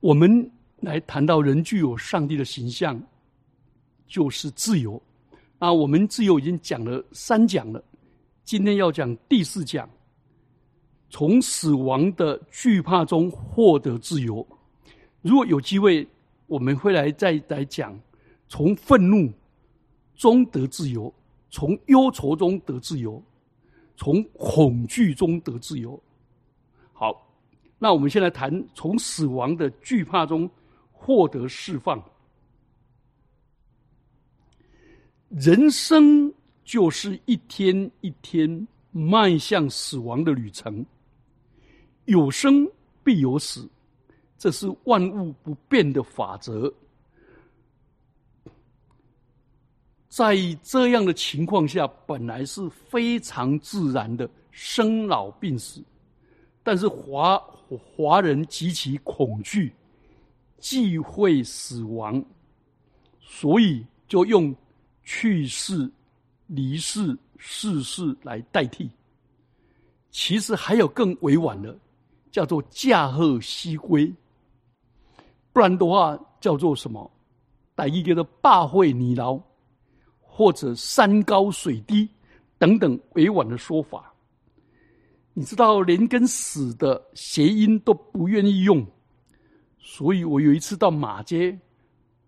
我们来谈到人具有上帝的形象，就是自由。啊，我们自由已经讲了三讲了，今天要讲第四讲，从死亡的惧怕中获得自由。如果有机会，我们会来再来讲，从愤怒中得自由，从忧愁中得自由，从恐惧中得自由。好，那我们先来谈从死亡的惧怕中获得释放。人生就是一天一天迈向死亡的旅程，有生必有死，这是万物不变的法则。在这样的情况下，本来是非常自然的生老病死，但是华华人极其恐惧、忌讳死亡，所以就用。去世、离世、逝世来代替，其实还有更委婉的，叫做驾鹤西归。不然的话，叫做什么？带一个的霸会你劳，或者山高水低等等委婉的说法。你知道，连跟死的谐音都不愿意用，所以我有一次到马街。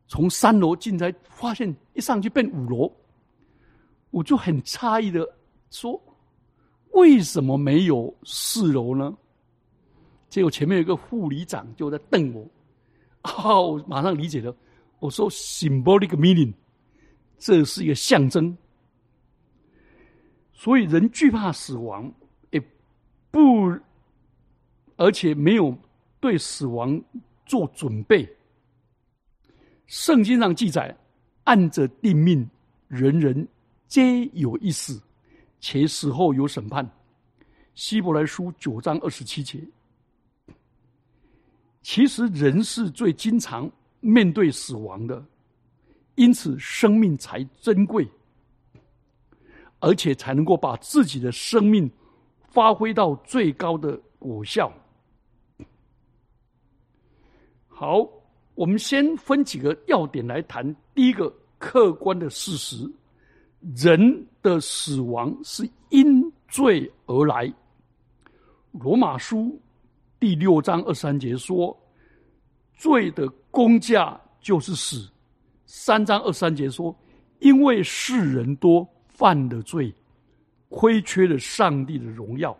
从三楼进来，发现一上去变五楼，我就很诧异的说：“为什么没有四楼呢？”结果前面有个护理长就在瞪我，啊，我马上理解了。我说：“symbolic meaning，这是一个象征。”所以人惧怕死亡，不，而且没有对死亡做准备。圣经上记载，按着定命，人人皆有一死，且死后有审判。希伯来书九章二十七节。其实人是最经常面对死亡的，因此生命才珍贵，而且才能够把自己的生命发挥到最高的果效。好。我们先分几个要点来谈。第一个客观的事实：人的死亡是因罪而来。罗马书第六章二三节说：“罪的公价就是死。”三章二三节说：“因为世人多犯了罪，亏缺了上帝的荣耀。”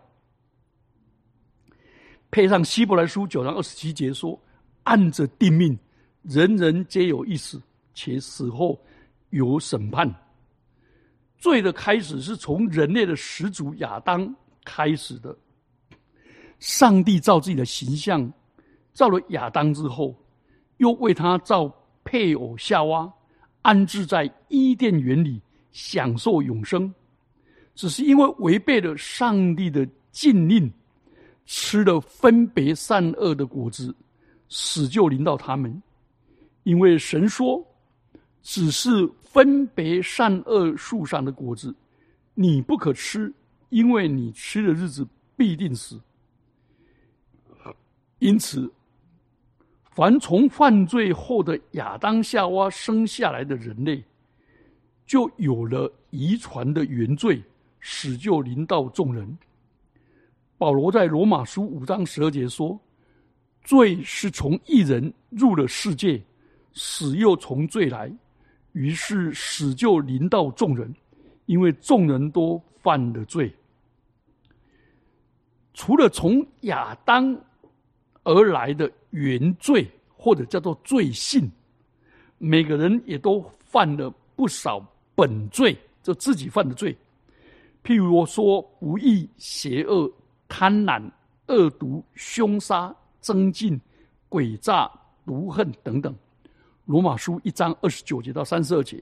配上希伯来书九章二十七节说。按着定命，人人皆有一死，且死后有审判。罪的开始是从人类的始祖亚当开始的。上帝造自己的形象，造了亚当之后，又为他造配偶夏娃，安置在伊甸园里享受永生。只是因为违背了上帝的禁令，吃了分别善恶的果子。死就临到他们，因为神说：“只是分别善恶树上的果子，你不可吃，因为你吃的日子必定死。”因此，凡从犯罪后的亚当夏娃生下来的人类，就有了遗传的原罪，死就临到众人。保罗在罗马书五章十二节说。罪是从一人入了世界，死又从罪来，于是死就临到众人，因为众人都犯了罪。除了从亚当而来的原罪，或者叫做罪性，每个人也都犯了不少本罪，就自己犯的罪。譬如说，不义、邪恶、贪婪、恶毒、凶杀。增进、诡诈、毒恨等等，《罗马书》一章二十九节到三十二节，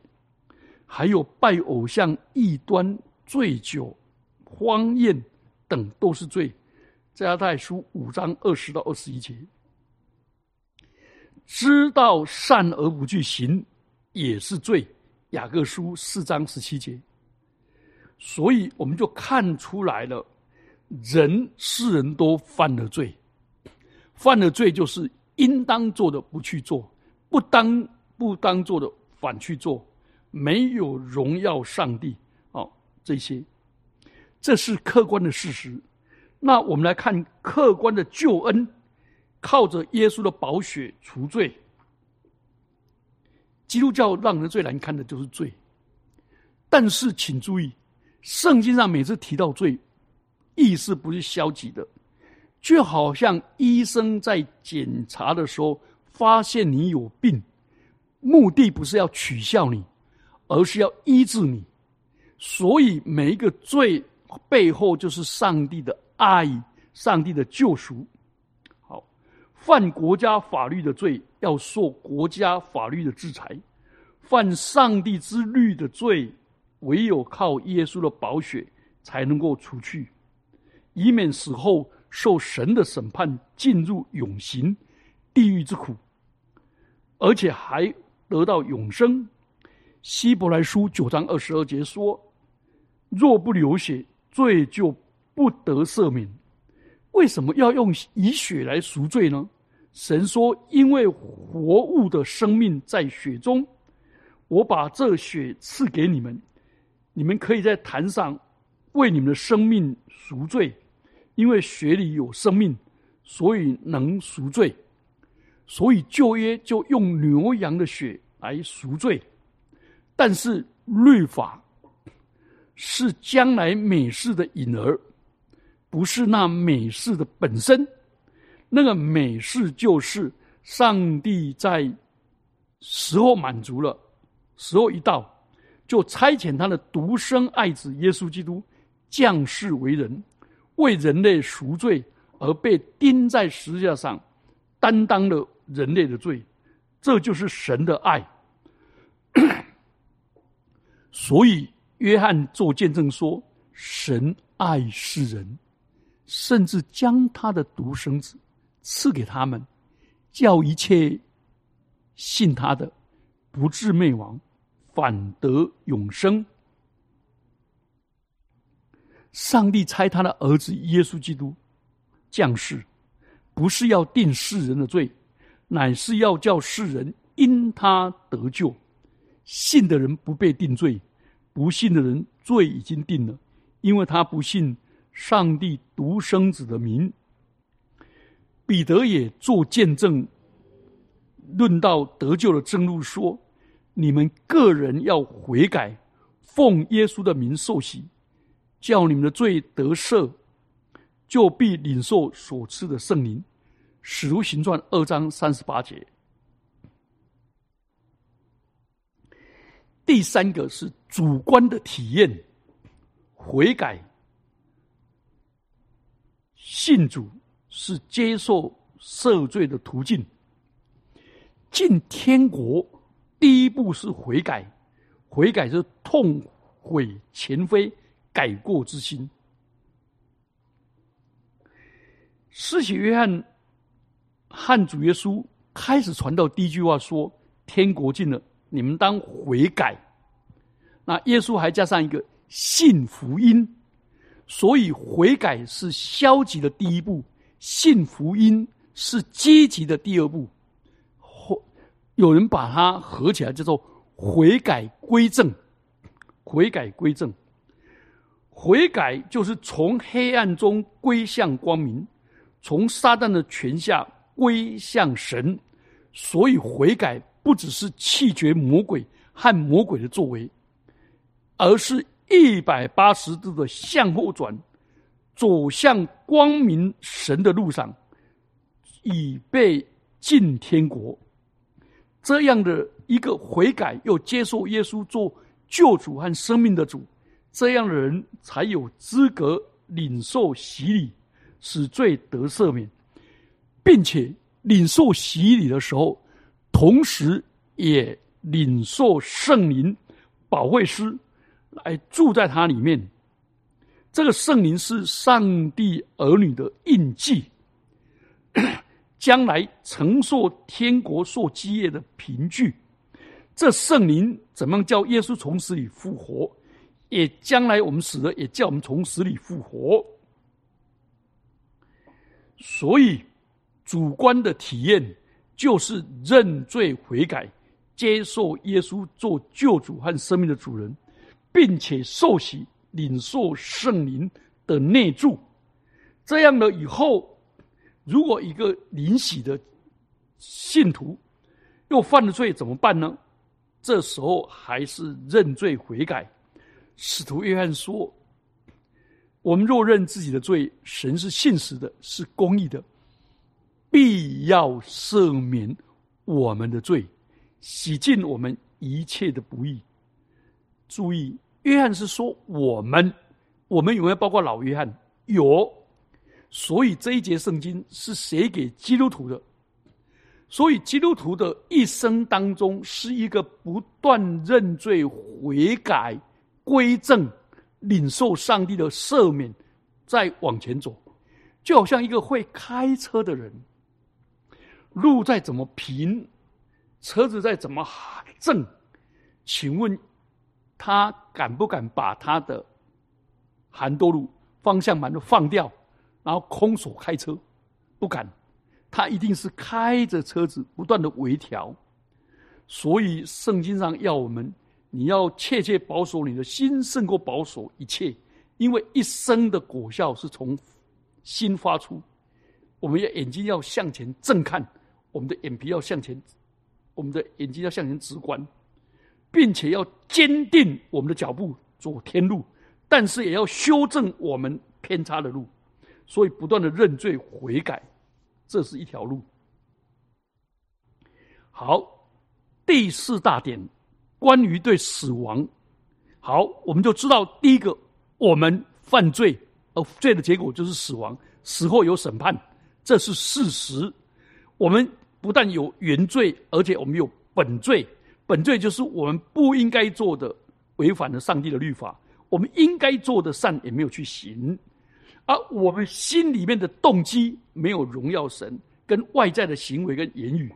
还有拜偶像、异端、醉酒、荒宴等都是罪，《加太书》五章二十到二十一节，知道善而不去行也是罪，《雅各书》四章十七节。所以我们就看出来了，人世人都犯了罪。犯了罪，就是应当做的不去做，不当不当做的反去做，没有荣耀上帝。哦，这些，这是客观的事实。那我们来看客观的救恩，靠着耶稣的宝血除罪。基督教让人最难堪的就是罪，但是请注意，圣经上每次提到罪，意思不是消极的，就好像医生在检查的时候发现你有病，目的不是要取笑你，而是要医治你。所以每一个罪背后就是上帝的爱，上帝的救赎。好，犯国家法律的罪。要受国家法律的制裁，犯上帝之律的罪，唯有靠耶稣的宝血才能够除去，以免死后受神的审判，进入永刑、地狱之苦，而且还得到永生。希伯来书九章二十二节说：“若不流血，罪就不得赦免。”为什么要用以血来赎罪呢？神说：“因为活物的生命在血中，我把这血赐给你们，你们可以在坛上为你们的生命赎罪。因为血里有生命，所以能赎罪。所以旧约就用牛羊的血来赎罪。但是律法是将来美事的影儿，不是那美事的本身。”那个美事就是上帝在时候满足了，时候一到，就差遣他的独生爱子耶稣基督降世为人，为人类赎罪而被钉在十字架上，担当了人类的罪，这就是神的爱。所以约翰做见证说，神爱世人，甚至将他的独生子。赐给他们，叫一切信他的不至灭亡，反得永生。上帝差他的儿子耶稣基督降世，不是要定世人的罪，乃是要叫世人因他得救。信的人不被定罪，不信的人罪已经定了，因为他不信上帝独生子的名。彼得也做见证，论到得救的正路，说：你们个人要悔改，奉耶稣的名受洗，叫你们的罪得赦，就必领受所赐的圣灵。使徒行传二章三十八节。第三个是主观的体验，悔改，信主。是接受赦罪的途径。进天国第一步是悔改，悔改是痛悔前非、改过之心。施洗约翰汉主耶稣开始传道第一句话说：“天国近了，你们当悔改。”那耶稣还加上一个信福音，所以悔改是消极的第一步。信福音是积极的第二步，有人把它合起来叫做悔改归正。悔改归正，悔改就是从黑暗中归向光明，从撒旦的权下归向神。所以悔改不只是弃绝魔鬼和魔鬼的作为，而是一百八十度的向后转。走向光明神的路上，以备进天国。这样的一个悔改又接受耶稣做救主和生命的主，这样的人才有资格领受洗礼，使罪得赦免，并且领受洗礼的时候，同时也领受圣灵保惠师来住在他里面。这个圣灵是上帝儿女的印记，将来承受天国受基业的凭据。这圣灵怎么叫耶稣从死里复活？也将来我们死了，也叫我们从死里复活。所以主观的体验就是认罪悔改，接受耶稣做救主和生命的主人，并且受洗领受圣灵的内助。这样了以后，如果一个临洗的信徒又犯了罪，怎么办呢？这时候还是认罪悔改。使徒约翰说：“我们若认自己的罪，神是信实的，是公义的，必要赦免我们的罪，洗净我们一切的不义。”注意，约翰是说我们，我们有没有包括老约翰？有。所以这一节圣经是写给基督徒的。所以基督徒的一生当中，是一个不断认罪悔改。归正，领受上帝的赦免，再往前走，就好像一个会开车的人，路再怎么平，车子再怎么正，请问他敢不敢把他的韩多路方向盘都放掉，然后空手开车？不敢，他一定是开着车子不断的微调。所以圣经上要我们。你要切切保守你的心，胜过保守一切，因为一生的果效是从心发出。我们要眼睛要向前正看，我们的眼皮要向前，我们的眼睛要向前直观，并且要坚定我们的脚步走天路，但是也要修正我们偏差的路。所以不断的认罪悔改，这是一条路。好，第四大点。关于对死亡，好，我们就知道第一个，我们犯罪，而罪的结果就是死亡，死后有审判，这是事实。我们不但有原罪，而且我们有本罪。本罪就是我们不应该做的，违反了上帝的律法；我们应该做的善也没有去行，而我们心里面的动机没有荣耀神，跟外在的行为跟言语，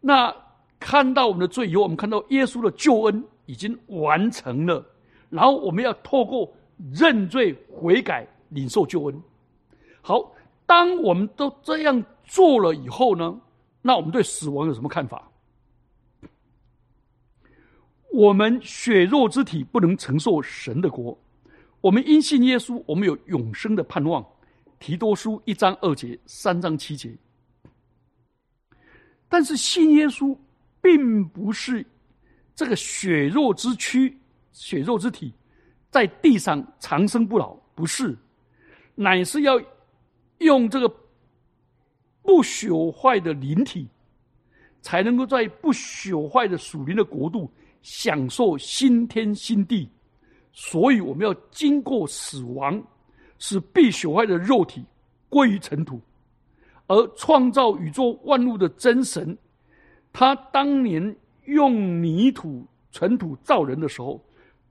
那。看到我们的罪以后，我们看到耶稣的救恩已经完成了，然后我们要透过认罪悔改领受救恩。好，当我们都这样做了以后呢，那我们对死亡有什么看法？我们血肉之体不能承受神的国，我们因信耶稣，我们有永生的盼望。提多书一章二节，三章七节。但是信耶稣。并不是这个血肉之躯、血肉之体在地上长生不老，不是，乃是要用这个不朽坏的灵体，才能够在不朽坏的属灵的国度享受新天新地。所以，我们要经过死亡，使必朽坏的肉体归于尘土，而创造宇宙万物的真神。他当年用泥土、尘土造人的时候，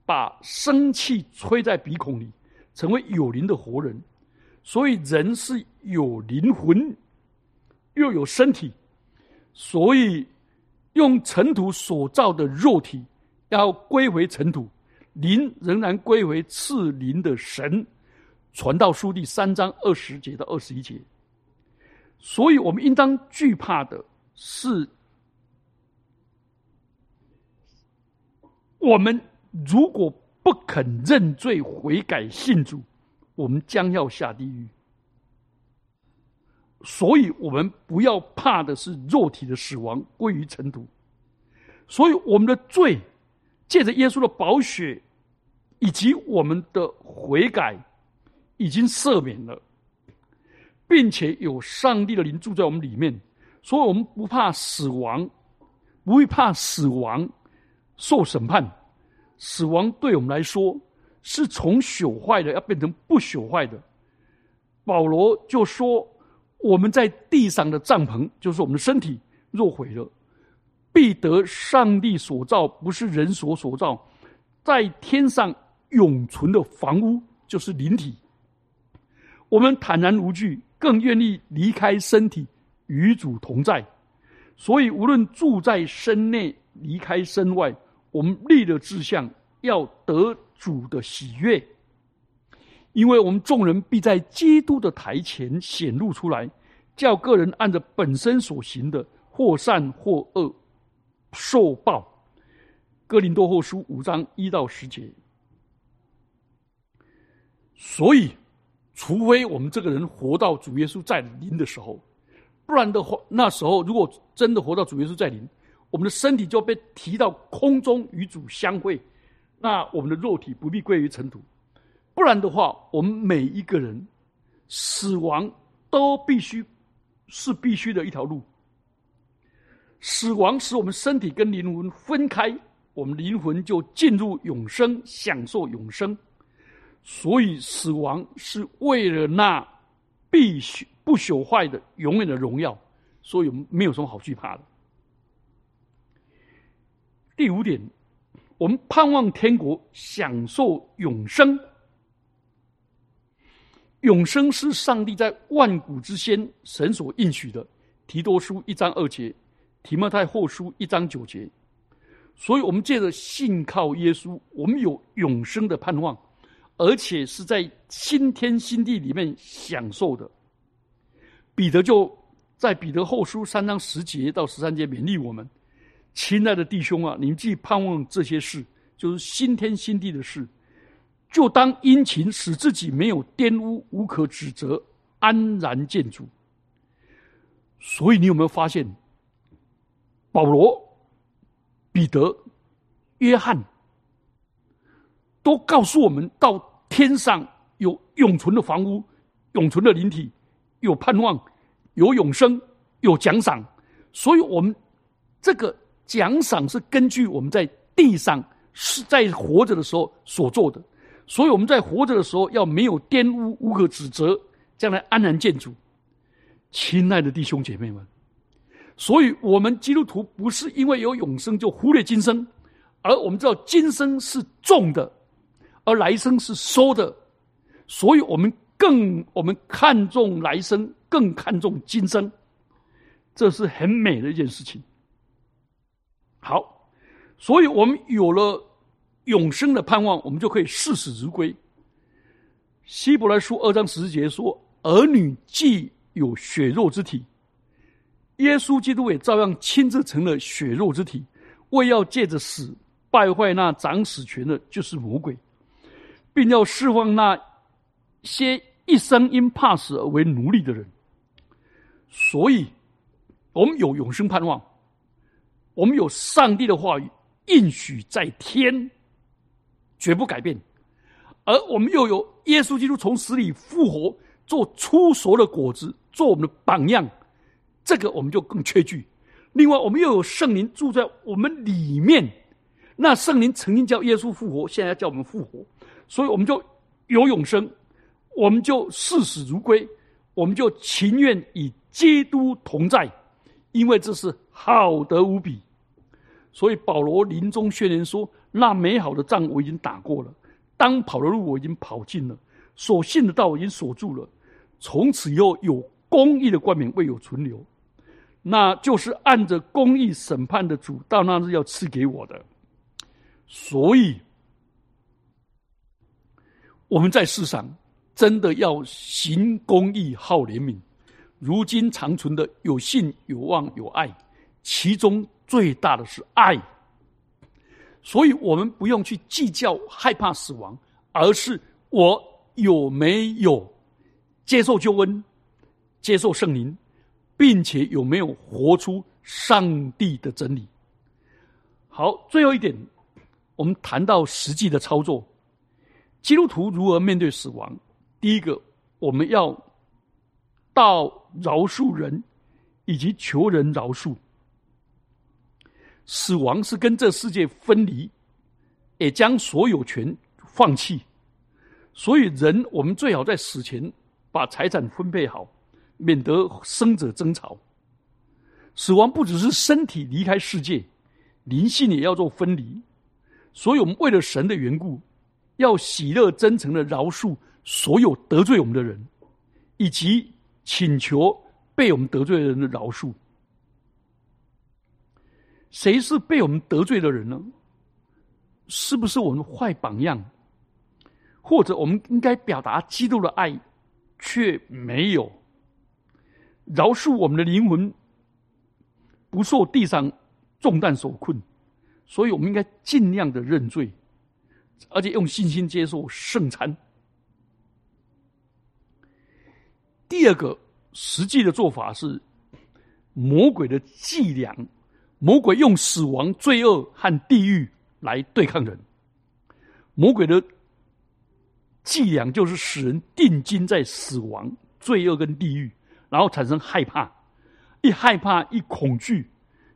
把生气吹在鼻孔里，成为有灵的活人。所以人是有灵魂，又有身体，所以用尘土所造的肉体要归回尘土，灵仍然归回赐灵的神。传道书第三章二十节到二十一节。所以我们应当惧怕的是。我们如果不肯认罪悔改信主，我们将要下地狱。所以，我们不要怕的是肉体的死亡归于尘土。所以，我们的罪借着耶稣的宝血以及我们的悔改，已经赦免了，并且有上帝的灵住在我们里面，所以我们不怕死亡，不会怕死亡。受审判，死亡对我们来说是从朽坏的要变成不朽坏的。保罗就说：“我们在地上的帐篷，就是我们的身体，若毁了，必得上帝所造，不是人所所造，在天上永存的房屋，就是灵体。我们坦然无惧，更愿意离开身体，与主同在。所以，无论住在身内，离开身外。”我们立的志向要得主的喜悦，因为我们众人必在基督的台前显露出来，叫个人按着本身所行的，或善或恶，受报。哥林多后书五章一到十节。所以，除非我们这个人活到主耶稣在临的时候，不然的话，那时候如果真的活到主耶稣在临，我们的身体就被提到空中与主相会，那我们的肉体不必归于尘土。不然的话，我们每一个人死亡都必须是必须的一条路。死亡使我们身体跟灵魂分开，我们灵魂就进入永生，享受永生。所以，死亡是为了那必须不朽坏的永远的荣耀，所以我们没有什么好惧怕的。第五点，我们盼望天国，享受永生。永生是上帝在万古之先神所应许的。提多书一章二节，提摩太后书一章九节。所以，我们借着信靠耶稣，我们有永生的盼望。而且是在新天新地里面享受的。彼得就在彼得后书三章十节到十三节勉励我们：亲爱的弟兄啊，你们既盼望这些事，就是新天新地的事，就当殷勤，使自己没有玷污，无可指责，安然见主。所以，你有没有发现，保罗、彼得、约翰？都告诉我们，到天上有永存的房屋、永存的灵体，有盼望，有永生，有奖赏。所以，我们这个奖赏是根据我们在地上是在活着的时候所做的。所以，我们在活着的时候要没有玷污、无可指责，将来安然见主。亲爱的弟兄姐妹们，所以我们基督徒不是因为有永生就忽略今生，而我们知道今生是重的。而来生是收的，所以我们更我们看重来生，更看重今生，这是很美的一件事情。好，所以我们有了永生的盼望，我们就可以视死如归。希伯来书二章十节说：“儿女既有血肉之体，耶稣基督也照样亲自成了血肉之体，为要借着死败坏那掌死权的，就是魔鬼。”并要释放那些一生因怕死而为奴隶的人，所以，我们有永生盼望，我们有上帝的话语应许在天，绝不改变，而我们又有耶稣基督从死里复活，做出熟的果子，做我们的榜样，这个我们就更缺据。另外，我们又有圣灵住在我们里面，那圣灵曾经叫耶稣复活，现在叫我们复活。所以我们就有永生，我们就视死如归，我们就情愿与基督同在，因为这是好得无比。所以保罗临终宣言说：“那美好的仗我已经打过了，当跑的路我已经跑尽了，所信的道我已经锁住了。从此以后有公义的冠冕未有存留，那就是按着公义审判的主到那日要赐给我的。”所以。我们在世上真的要行公义、好怜悯。如今长存的有信、有望、有爱，其中最大的是爱。所以，我们不用去计较害怕死亡，而是我有没有接受救恩、接受圣灵，并且有没有活出上帝的真理。好，最后一点，我们谈到实际的操作。基督徒如何面对死亡？第一个，我们要到饶恕人，以及求人饶恕。死亡是跟这世界分离，也将所有权放弃。所以，人我们最好在死前把财产分配好，免得生者争吵。死亡不只是身体离开世界，灵性也要做分离。所以我们为了神的缘故。要喜乐真诚的饶恕所有得罪我们的人，以及请求被我们得罪的人的饶恕。谁是被我们得罪的人呢？是不是我们坏榜样？或者我们应该表达基督的爱，却没有？饶恕我们的灵魂不受地上重担所困，所以我们应该尽量的认罪，而且用信心接受圣餐。第二个实际的做法是魔鬼的伎俩，魔鬼用死亡、罪恶和地狱来对抗人。魔鬼的伎俩就是使人定睛在死亡、罪恶跟地狱。然后产生害怕，一害怕一恐惧，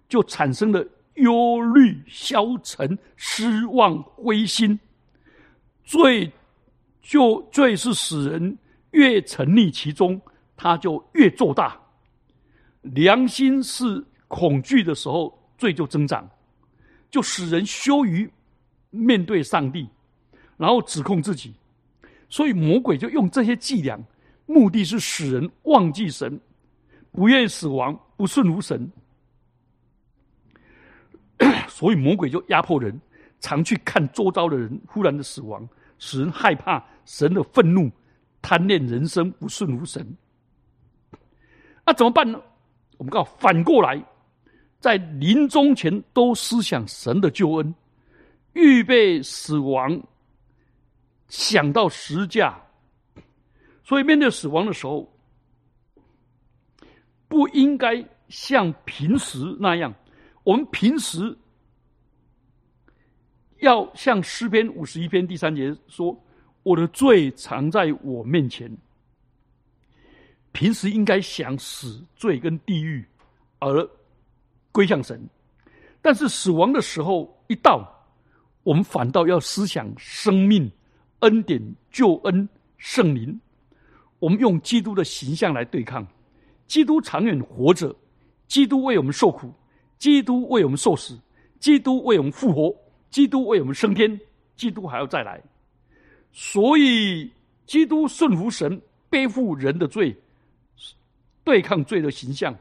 就产生了忧虑、消沉、失望、灰心。罪就罪是使人越沉溺其中，他就越做大。良心是恐惧的时候，罪就增长，就使人羞于面对上帝，然后指控自己。所以魔鬼就用这些伎俩。目的是使人忘记神，不愿死亡，不顺服神，所以魔鬼就压迫人，常去看周遭的人忽然的死亡，使人害怕神的愤怒，贪恋人生，不顺服神。那怎么办呢？我们告反过来，在临终前都思想神的救恩，预备死亡，想到十架。所以，面对死亡的时候，不应该像平时那样。我们平时要像诗篇五十一篇第三节说：“我的罪藏在我面前。”平时应该想死、罪跟地狱，而归向神。但是死亡的时候一到，我们反倒要思想生命、恩典、救恩、圣灵。我们用基督的形象来对抗，基督长远活着，基督为我们受苦，基督为我们受死，基督为我们复活，基督为我们升天，基督还要再来。所以，基督顺服神，背负人的罪，对抗罪的形象，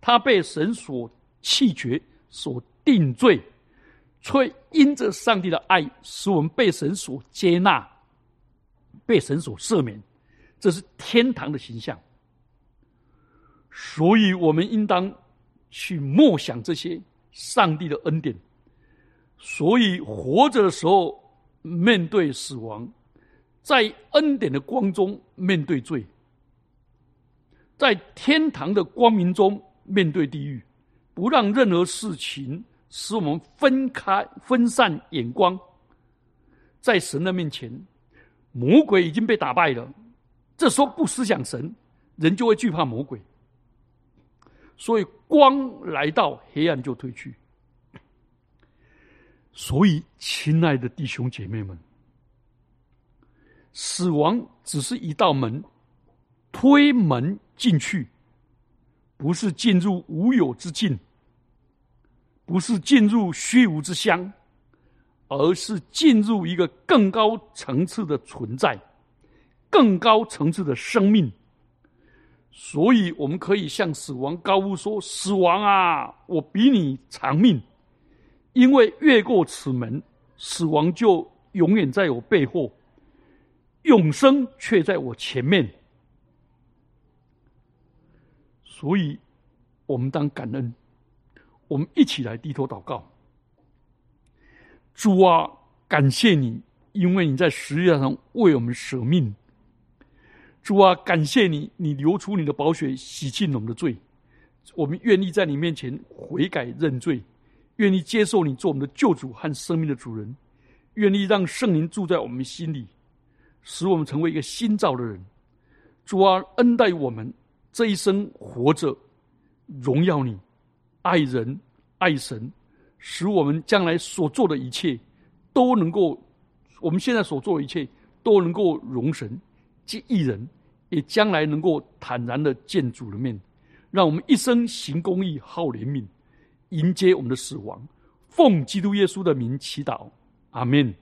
他被神所弃绝，所定罪，却因着上帝的爱，使我们被神所接纳，被神所赦免。这是天堂的形象，所以我们应当去默想这些上帝的恩典。所以活着的时候面对死亡，在恩典的光中面对罪，在天堂的光明中面对地狱，不让任何事情使我们分开分散眼光。在神的面前，魔鬼已经被打败了。这时候不思想神，人就会惧怕魔鬼。所以光来到，黑暗就退去。所以，亲爱的弟兄姐妹们，死亡只是一道门，推门进去，不是进入无有之境，不是进入虚无之乡，而是进入一个更高层次的存在。更高层次的生命，所以我们可以向死亡高呼说：“死亡啊，我比你长命，因为越过此门，死亡就永远在我背后，永生却在我前面。”所以，我们当感恩，我们一起来低头祷告。主啊，感谢你，因为你在十字架上为我们舍命。主啊，感谢你，你流出你的宝血，洗净我们的罪。我们愿意在你面前悔改认罪，愿意接受你做我们的救主和生命的主人，愿意让圣灵住在我们心里，使我们成为一个新造的人。主啊，恩待我们这一生活着，荣耀你，爱人爱神，使我们将来所做的一切都能够，我们现在所做的一切都能够容神。即一人，也将来能够坦然的见主的面，让我们一生行公义、好怜悯，迎接我们的死亡。奉基督耶稣的名祈祷，阿门。